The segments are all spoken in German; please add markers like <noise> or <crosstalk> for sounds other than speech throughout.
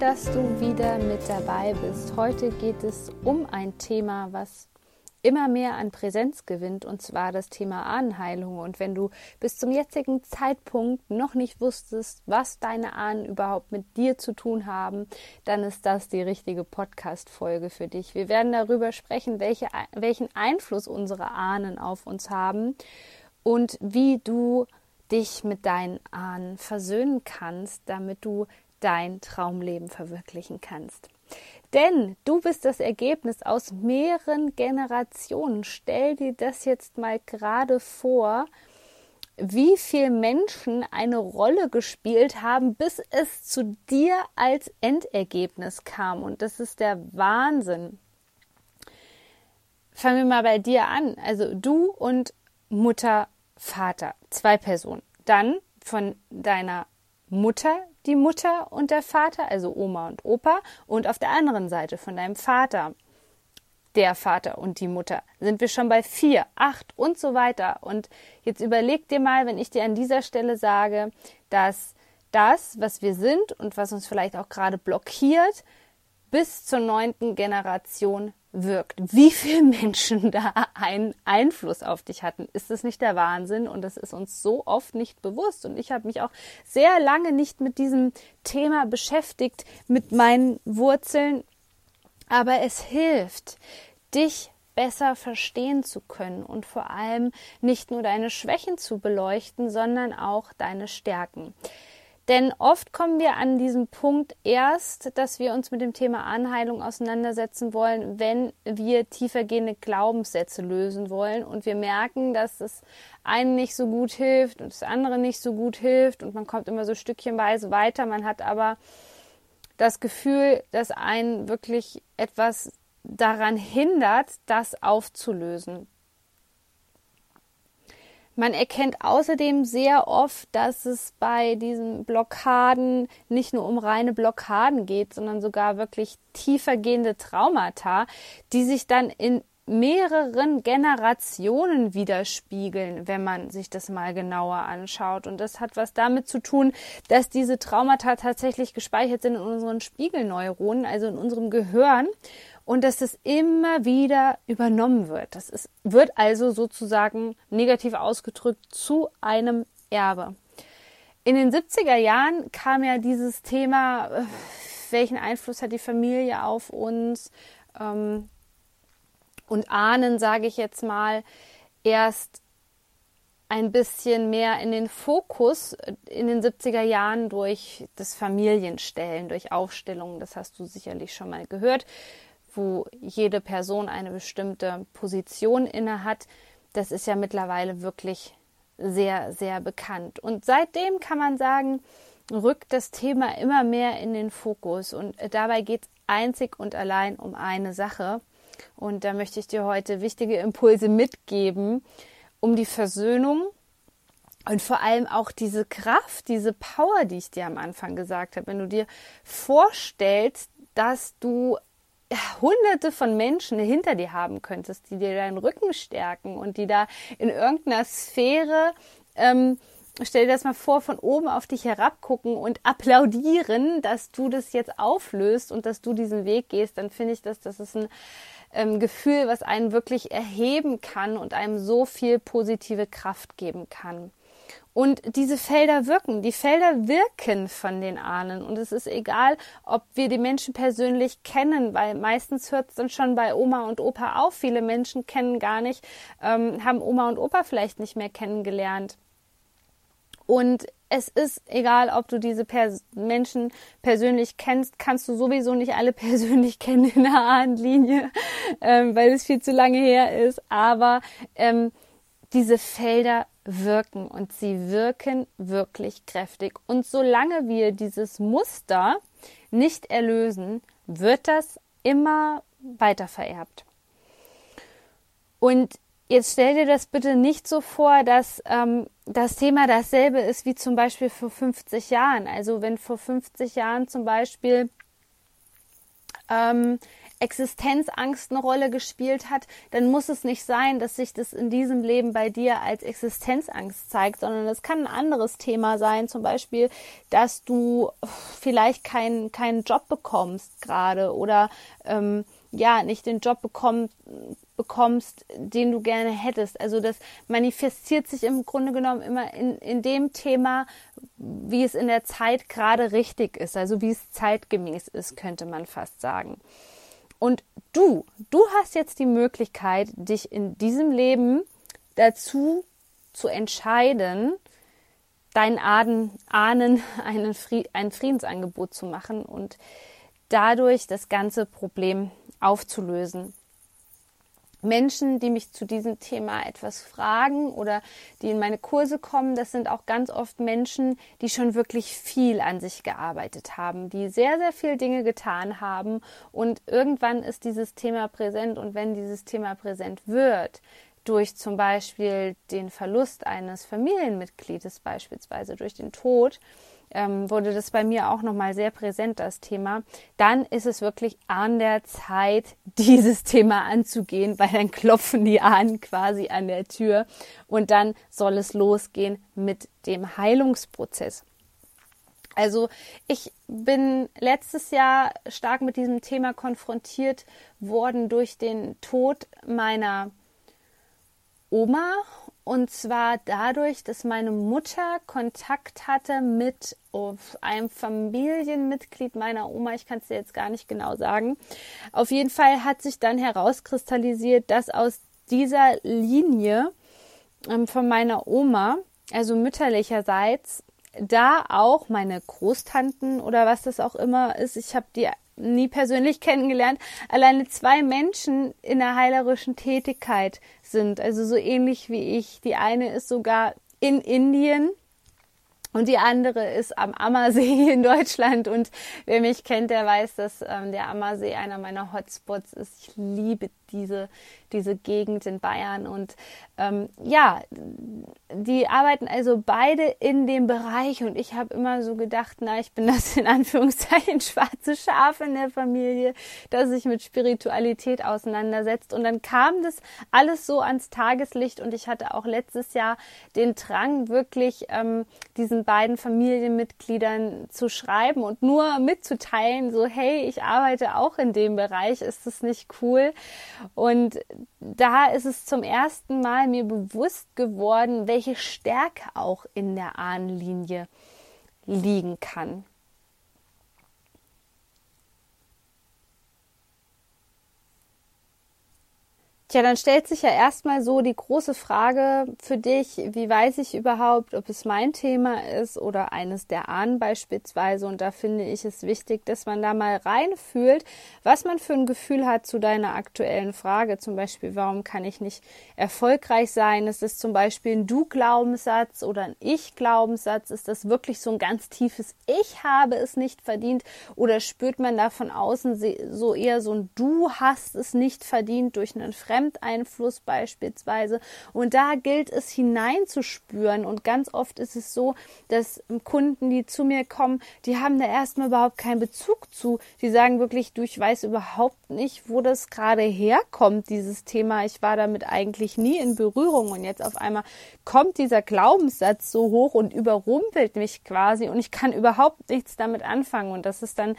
Dass du wieder mit dabei bist. Heute geht es um ein Thema, was immer mehr an Präsenz gewinnt, und zwar das Thema Ahnenheilung. Und wenn du bis zum jetzigen Zeitpunkt noch nicht wusstest, was deine Ahnen überhaupt mit dir zu tun haben, dann ist das die richtige Podcast-Folge für dich. Wir werden darüber sprechen, welche, welchen Einfluss unsere Ahnen auf uns haben und wie du dich mit deinen Ahnen versöhnen kannst, damit du dein Traumleben verwirklichen kannst. Denn du bist das Ergebnis aus mehreren Generationen. Stell dir das jetzt mal gerade vor, wie viele Menschen eine Rolle gespielt haben, bis es zu dir als Endergebnis kam. Und das ist der Wahnsinn. Fangen wir mal bei dir an. Also du und Mutter, Vater, zwei Personen. Dann von deiner Mutter die Mutter und der Vater, also Oma und Opa, und auf der anderen Seite von deinem Vater der Vater und die Mutter. Sind wir schon bei vier, acht und so weiter. Und jetzt überleg dir mal, wenn ich dir an dieser Stelle sage, dass das, was wir sind und was uns vielleicht auch gerade blockiert, bis zur neunten Generation wirkt, wie viele <laughs> Menschen da einen Einfluss auf dich hatten. Ist das nicht der Wahnsinn? Und das ist uns so oft nicht bewusst. Und ich habe mich auch sehr lange nicht mit diesem Thema beschäftigt, mit meinen Wurzeln. Aber es hilft, dich besser verstehen zu können und vor allem nicht nur deine Schwächen zu beleuchten, sondern auch deine Stärken. Denn oft kommen wir an diesen Punkt erst, dass wir uns mit dem Thema Anheilung auseinandersetzen wollen, wenn wir tiefergehende Glaubenssätze lösen wollen und wir merken, dass es einen nicht so gut hilft und das andere nicht so gut hilft und man kommt immer so stückchenweise weiter. Man hat aber das Gefühl, dass einen wirklich etwas daran hindert, das aufzulösen. Man erkennt außerdem sehr oft, dass es bei diesen Blockaden nicht nur um reine Blockaden geht, sondern sogar wirklich tiefergehende Traumata, die sich dann in mehreren Generationen widerspiegeln, wenn man sich das mal genauer anschaut. Und das hat was damit zu tun, dass diese Traumata tatsächlich gespeichert sind in unseren Spiegelneuronen, also in unserem Gehirn und dass es immer wieder übernommen wird. Das ist, wird also sozusagen negativ ausgedrückt zu einem Erbe. In den 70er Jahren kam ja dieses Thema, äh, welchen Einfluss hat die Familie auf uns ähm, und Ahnen, sage ich jetzt mal, erst ein bisschen mehr in den Fokus in den 70er Jahren durch das Familienstellen, durch Aufstellungen. Das hast du sicherlich schon mal gehört wo jede Person eine bestimmte Position inne hat, das ist ja mittlerweile wirklich sehr, sehr bekannt. Und seitdem kann man sagen, rückt das Thema immer mehr in den Fokus. Und dabei geht es einzig und allein um eine Sache. Und da möchte ich dir heute wichtige Impulse mitgeben, um die Versöhnung und vor allem auch diese Kraft, diese Power, die ich dir am Anfang gesagt habe. Wenn du dir vorstellst, dass du hunderte von Menschen hinter dir haben könntest, die dir deinen Rücken stärken und die da in irgendeiner Sphäre, ähm, stell dir das mal vor, von oben auf dich herabgucken und applaudieren, dass du das jetzt auflöst und dass du diesen Weg gehst, dann finde ich, dass das ist ein ähm, Gefühl, was einen wirklich erheben kann und einem so viel positive Kraft geben kann. Und diese Felder wirken, die Felder wirken von den Ahnen. Und es ist egal, ob wir die Menschen persönlich kennen, weil meistens hört es dann schon bei Oma und Opa auf. Viele Menschen kennen gar nicht, ähm, haben Oma und Opa vielleicht nicht mehr kennengelernt. Und es ist egal, ob du diese Pers Menschen persönlich kennst, kannst du sowieso nicht alle <laughs> persönlich kennen in der Ahnenlinie, ähm, weil es viel zu lange her ist. Aber ähm, diese Felder wirken und sie wirken wirklich kräftig. Und solange wir dieses Muster nicht erlösen, wird das immer weiter vererbt. Und jetzt stell dir das bitte nicht so vor, dass ähm, das Thema dasselbe ist wie zum Beispiel vor 50 Jahren. Also wenn vor 50 Jahren zum Beispiel ähm, Existenzangst eine Rolle gespielt hat, dann muss es nicht sein, dass sich das in diesem Leben bei dir als Existenzangst zeigt, sondern es kann ein anderes Thema sein, zum Beispiel, dass du vielleicht keinen keinen Job bekommst gerade oder ähm, ja nicht den Job bekommst bekommst, den du gerne hättest. Also das manifestiert sich im Grunde genommen immer in, in dem Thema, wie es in der Zeit gerade richtig ist, also wie es zeitgemäß ist, könnte man fast sagen. Und du, du hast jetzt die Möglichkeit, dich in diesem Leben dazu zu entscheiden, deinen Ahnen, Ahnen <laughs> einen Fried, ein Friedensangebot zu machen und dadurch das ganze Problem aufzulösen. Menschen, die mich zu diesem Thema etwas fragen oder die in meine Kurse kommen, das sind auch ganz oft Menschen, die schon wirklich viel an sich gearbeitet haben, die sehr, sehr viel Dinge getan haben. Und irgendwann ist dieses Thema präsent und wenn dieses Thema präsent wird, durch zum Beispiel den Verlust eines Familienmitgliedes, beispielsweise durch den Tod, ähm, wurde das bei mir auch nochmal sehr präsent, das Thema, dann ist es wirklich an der Zeit, <laughs> dieses Thema anzugehen, weil dann klopfen die an quasi an der Tür und dann soll es losgehen mit dem Heilungsprozess. Also ich bin letztes Jahr stark mit diesem Thema konfrontiert worden durch den Tod meiner Oma und zwar dadurch, dass meine Mutter Kontakt hatte mit einem Familienmitglied meiner Oma. Ich kann es dir jetzt gar nicht genau sagen. Auf jeden Fall hat sich dann herauskristallisiert, dass aus dieser Linie ähm, von meiner Oma, also mütterlicherseits, da auch meine Großtanten oder was das auch immer ist, ich habe die nie persönlich kennengelernt, alleine zwei Menschen in der heilerischen Tätigkeit sind, also so ähnlich wie ich. Die eine ist sogar in Indien und die andere ist am Ammersee <laughs> in Deutschland. Und wer mich kennt, der weiß, dass ähm, der Ammersee einer meiner Hotspots ist. Ich liebe diese, diese Gegend in Bayern. Und ähm, ja, die arbeiten also beide in dem Bereich. Und ich habe immer so gedacht, na, ich bin das in Anführungszeichen <laughs> schwarze Schaf in der Familie, das sich mit Spiritualität auseinandersetzt. Und dann kam das alles so ans Tageslicht. Und ich hatte auch letztes Jahr den Drang, wirklich ähm, diesen beiden Familienmitgliedern zu schreiben und nur mitzuteilen, so, hey, ich arbeite auch in dem Bereich. Ist das nicht cool? Und da ist es zum ersten Mal mir bewusst geworden, welche Stärke auch in der Ahnenlinie liegen kann. Tja, dann stellt sich ja erstmal so die große Frage für dich, wie weiß ich überhaupt, ob es mein Thema ist oder eines der Ahnen beispielsweise. Und da finde ich es wichtig, dass man da mal reinfühlt, was man für ein Gefühl hat zu deiner aktuellen Frage. Zum Beispiel, warum kann ich nicht erfolgreich sein? Ist es zum Beispiel ein Du-Glaubenssatz oder ein Ich-Glaubenssatz? Ist das wirklich so ein ganz tiefes Ich habe es nicht verdient? Oder spürt man da von außen so eher so ein Du hast es nicht verdient durch einen Fremden? Fremdeinfluss beispielsweise. Und da gilt es hineinzuspüren. Und ganz oft ist es so, dass Kunden, die zu mir kommen, die haben da erstmal überhaupt keinen Bezug zu. Die sagen wirklich, du, ich weiß überhaupt nicht, wo das gerade herkommt, dieses Thema. Ich war damit eigentlich nie in Berührung. Und jetzt auf einmal kommt dieser Glaubenssatz so hoch und überrumpelt mich quasi. Und ich kann überhaupt nichts damit anfangen. Und das ist dann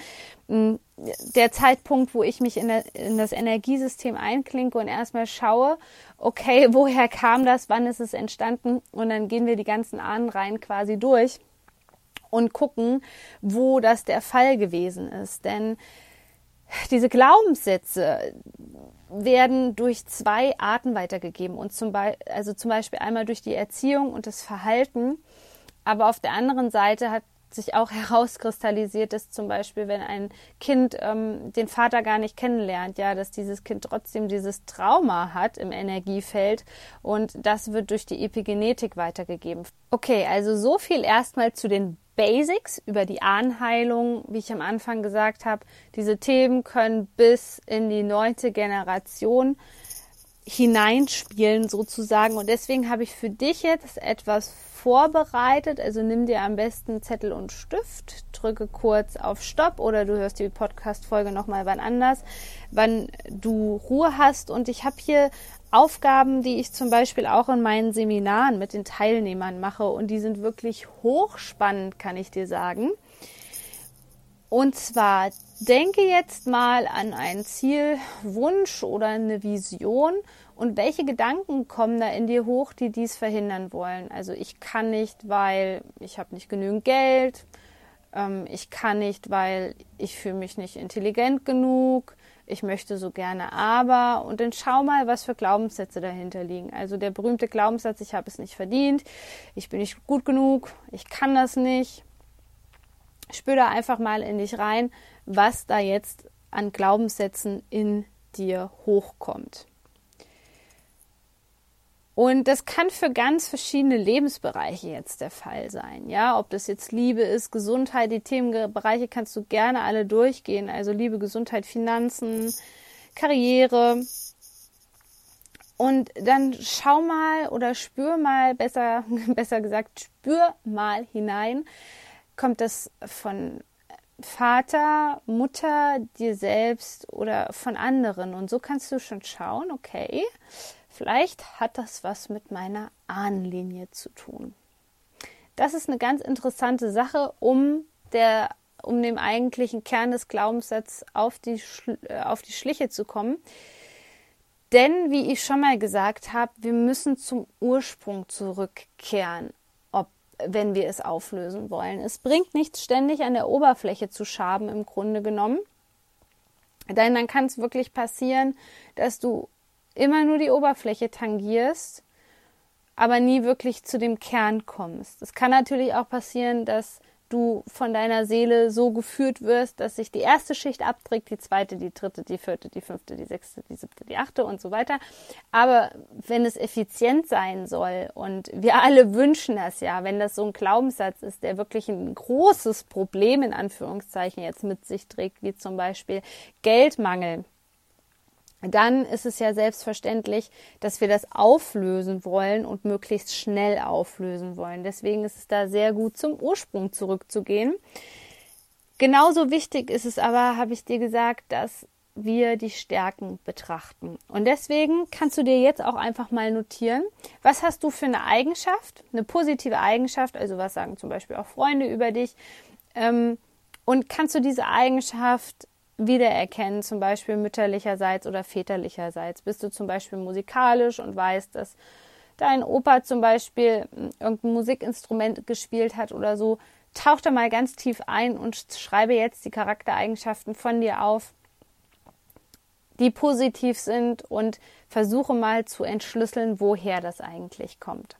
der Zeitpunkt, wo ich mich in, der, in das Energiesystem einklinke und erstmal schaue, okay, <laughs> woher kam das, wann ist es entstanden und dann gehen wir die ganzen Ahnenreihen quasi durch und gucken, wo das der Fall gewesen ist. Denn diese Glaubenssätze werden durch zwei Arten weitergegeben und zum Beispiel, also zum Beispiel einmal durch die Erziehung und das Verhalten, aber auf der anderen Seite hat sich auch <laughs> herauskristallisiert, dass zum Beispiel, wenn ein Kind ähm, den Vater gar nicht kennenlernt, ja, dass dieses Kind trotzdem dieses Trauma hat im Energiefeld und das wird durch die Epigenetik weitergegeben. Okay, also so viel erstmal zu den Basics über die Ahnheilung, wie ich am Anfang gesagt habe. Diese Themen können bis in die neunte Generation hineinspielen sozusagen. Und deswegen habe ich für dich jetzt etwas vorbereitet. Also nimm dir am besten Zettel und Stift, drücke kurz auf Stopp oder du hörst die Podcast-Folge nochmal wann anders, wann du Ruhe hast. Und ich habe hier Aufgaben, die ich zum Beispiel auch in meinen Seminaren mit den Teilnehmern mache. Und die sind wirklich hochspannend, kann ich dir sagen. Und zwar denke jetzt mal an ein Ziel, Wunsch oder eine Vision und welche Gedanken kommen da in dir hoch, die dies verhindern wollen. Also ich kann nicht, weil ich habe nicht genügend Geld. Ähm, ich kann nicht, weil ich fühle mich nicht intelligent genug. Ich möchte so gerne aber. Und dann schau mal, was für Glaubenssätze dahinter liegen. Also der berühmte Glaubenssatz, ich habe es nicht verdient, ich bin nicht gut genug, ich kann das nicht spür da einfach mal in dich rein, was da jetzt an Glaubenssätzen in dir hochkommt. Und das kann für ganz verschiedene Lebensbereiche jetzt der Fall sein. Ja, ob das jetzt Liebe ist, Gesundheit, die Themenbereiche kannst du gerne alle durchgehen. Also Liebe, Gesundheit, Finanzen, Karriere. Und dann schau mal oder spür mal, besser, <laughs> besser gesagt, spür mal hinein, Kommt das von Vater, Mutter, dir selbst oder von anderen? Und so kannst du schon schauen, okay, vielleicht hat das was mit meiner Ahnenlinie zu tun. Das ist eine ganz interessante Sache, um der um dem eigentlichen Kern des Glaubenssatzes auf die, äh, auf die Schliche zu kommen. Denn, wie ich schon mal gesagt habe, wir müssen zum Ursprung zurückkehren wenn wir es auflösen wollen. Es bringt nichts, ständig an der Oberfläche zu schaben, im Grunde genommen. Denn dann kann es wirklich passieren, dass du immer nur die Oberfläche tangierst, aber nie wirklich zu dem Kern kommst. Es kann natürlich auch passieren, dass du von deiner Seele so geführt wirst, dass sich die erste Schicht abträgt, die zweite, die dritte, die vierte, die fünfte, die sechste, die siebte, die achte und so weiter. Aber wenn es effizient sein soll und wir alle wünschen das ja, wenn das so ein Glaubenssatz ist, der wirklich ein großes Problem in Anführungszeichen jetzt mit sich trägt, wie zum Beispiel Geldmangel, dann ist es ja selbstverständlich, dass wir das auflösen wollen und möglichst schnell auflösen wollen. Deswegen ist es da sehr gut, zum Ursprung zurückzugehen. Genauso wichtig ist es aber, habe ich dir gesagt, dass wir die Stärken betrachten. Und deswegen kannst du dir jetzt auch einfach mal notieren, was hast du für eine Eigenschaft, eine positive Eigenschaft, also was sagen zum Beispiel auch Freunde über dich, ähm, und kannst du diese Eigenschaft wiedererkennen, zum Beispiel mütterlicherseits oder väterlicherseits? Bist du zum Beispiel musikalisch und weißt, dass dein Opa zum Beispiel hm, irgendein Musikinstrument gespielt hat oder so? Tauch da mal ganz tief ein und schreibe jetzt die Charaktereigenschaften von dir auf, die positiv sind und versuche mal zu entschlüsseln, woher das eigentlich kommt.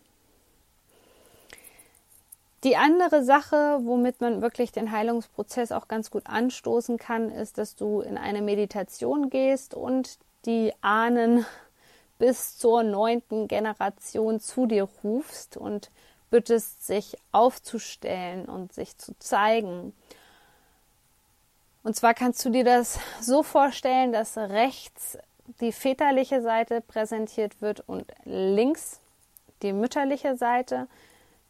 Die andere Sache, womit man wirklich den Heilungsprozess auch ganz gut anstoßen kann, ist, dass du in eine Meditation gehst und die Ahnen <laughs> bis zur neunten Generation zu dir rufst und bittest, sich aufzustellen und sich zu zeigen. Und zwar kannst du dir das so vorstellen, dass rechts die väterliche Seite präsentiert wird und links die mütterliche Seite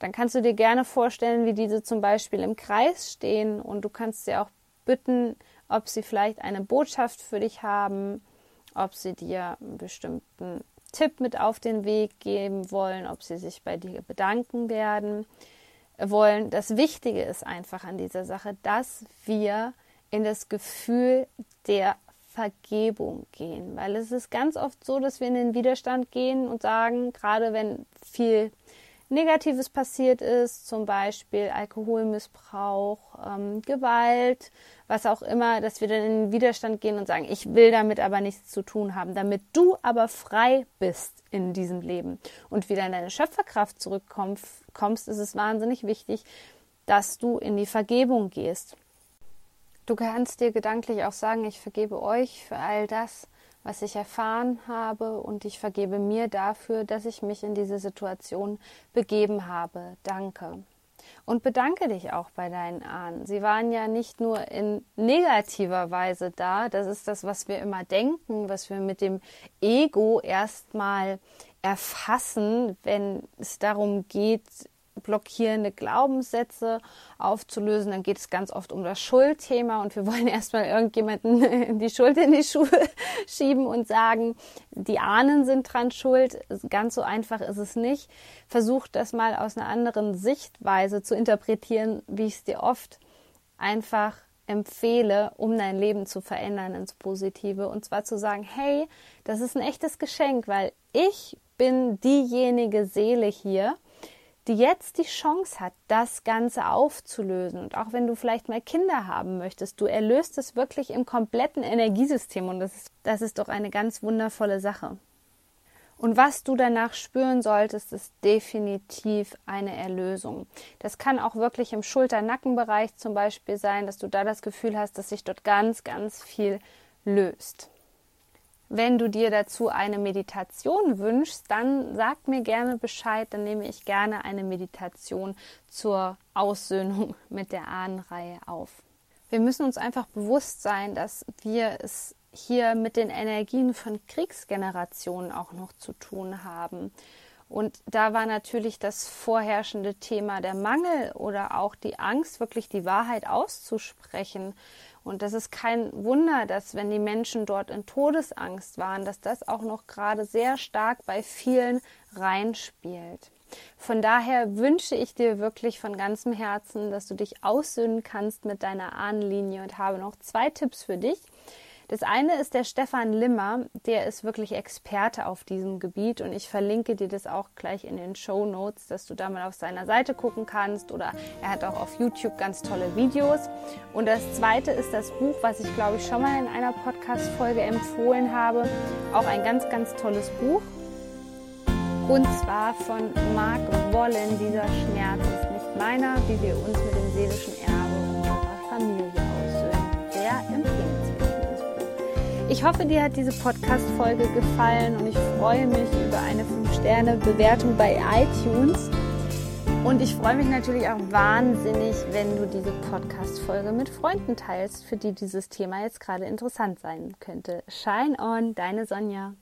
dann kannst du dir gerne vorstellen, wie diese zum Beispiel im Kreis stehen und du kannst sie auch bitten, ob sie vielleicht eine Botschaft für dich haben, ob sie dir einen bestimmten Tipp mit auf den Weg geben wollen, ob sie sich bei dir bedanken werden wollen. Das Wichtige ist einfach an dieser Sache, dass wir in das Gefühl der Vergebung gehen, weil es ist ganz oft so, dass wir in den Widerstand gehen und sagen, gerade wenn viel Negatives passiert ist, zum Beispiel Alkoholmissbrauch, ähm, Gewalt, was auch immer, dass wir dann in den Widerstand gehen und sagen, ich will damit aber nichts zu tun haben, damit du aber frei bist in diesem Leben und wieder in deine Schöpferkraft zurückkommst, ist es wahnsinnig wichtig, dass du in die Vergebung gehst. Du kannst dir gedanklich auch sagen, ich vergebe euch für all das, was ich erfahren habe und ich vergebe mir dafür, dass ich mich in diese Situation begeben habe. Danke. Und bedanke dich auch bei deinen Ahnen. Sie waren ja nicht nur in negativer Weise da. Das ist das, was wir immer denken, was wir mit dem Ego erstmal erfassen, wenn es darum geht, blockierende Glaubenssätze aufzulösen. Dann geht es ganz oft um das Schuldthema und wir <laughs> wollen erstmal irgendjemanden die Schuld in die Schuhe <laughs> schieben und sagen, die Ahnen sind dran schuld. Ganz so einfach ist es nicht. Versuch das mal aus einer anderen Sichtweise zu interpretieren, wie ich es dir oft einfach empfehle, um dein Leben zu verändern ins Positive. Und zwar zu sagen, hey, das ist ein echtes Geschenk, weil ich bin diejenige Seele hier, die jetzt die Chance hat, das Ganze aufzulösen. Und auch wenn du vielleicht mal Kinder haben möchtest, du erlöst es wirklich im kompletten Energiesystem. Und das ist, das ist doch eine ganz wundervolle Sache. Und was du danach spüren solltest, ist definitiv eine Erlösung. Das kann auch wirklich im Schulter-Nackenbereich zum Beispiel sein, dass du da das Gefühl hast, dass sich dort ganz, ganz viel löst. Wenn du dir dazu eine Meditation wünschst, dann sag mir gerne Bescheid, dann nehme ich gerne eine Meditation zur Aussöhnung <laughs> mit der Ahnenreihe auf. Wir müssen uns einfach bewusst sein, dass wir es hier mit den Energien von Kriegsgenerationen auch noch zu tun haben. Und da war natürlich das vorherrschende Thema der Mangel oder auch die Angst, wirklich die Wahrheit auszusprechen. Und das ist kein Wunder, dass wenn die Menschen dort in Todesangst waren, dass das auch noch gerade sehr stark bei vielen reinspielt. Von daher wünsche ich dir wirklich von ganzem Herzen, dass du dich aussöhnen kannst mit deiner Ahnenlinie und habe noch zwei Tipps für dich. Das eine ist der Stefan Limmer, der ist wirklich Experte auf diesem Gebiet und ich verlinke dir das auch gleich in den Show Notes, dass du da mal auf seiner Seite gucken kannst oder er hat auch auf YouTube ganz tolle Videos. Und das zweite ist das Buch, was ich glaube ich schon mal in einer Podcast-Folge empfohlen habe. Auch ein ganz, ganz tolles Buch. Und zwar von Mark Wollen, dieser Schmerz ist nicht meiner, wie wir uns mit dem seelischen Erbe unserer Familie Ich hoffe, dir hat diese Podcast-Folge gefallen und ich freue mich über eine 5-Sterne-Bewertung bei iTunes. Und ich freue mich natürlich auch wahnsinnig, wenn du diese Podcast-Folge mit Freunden teilst, für die dieses Thema jetzt gerade interessant sein könnte. Shine on, deine Sonja.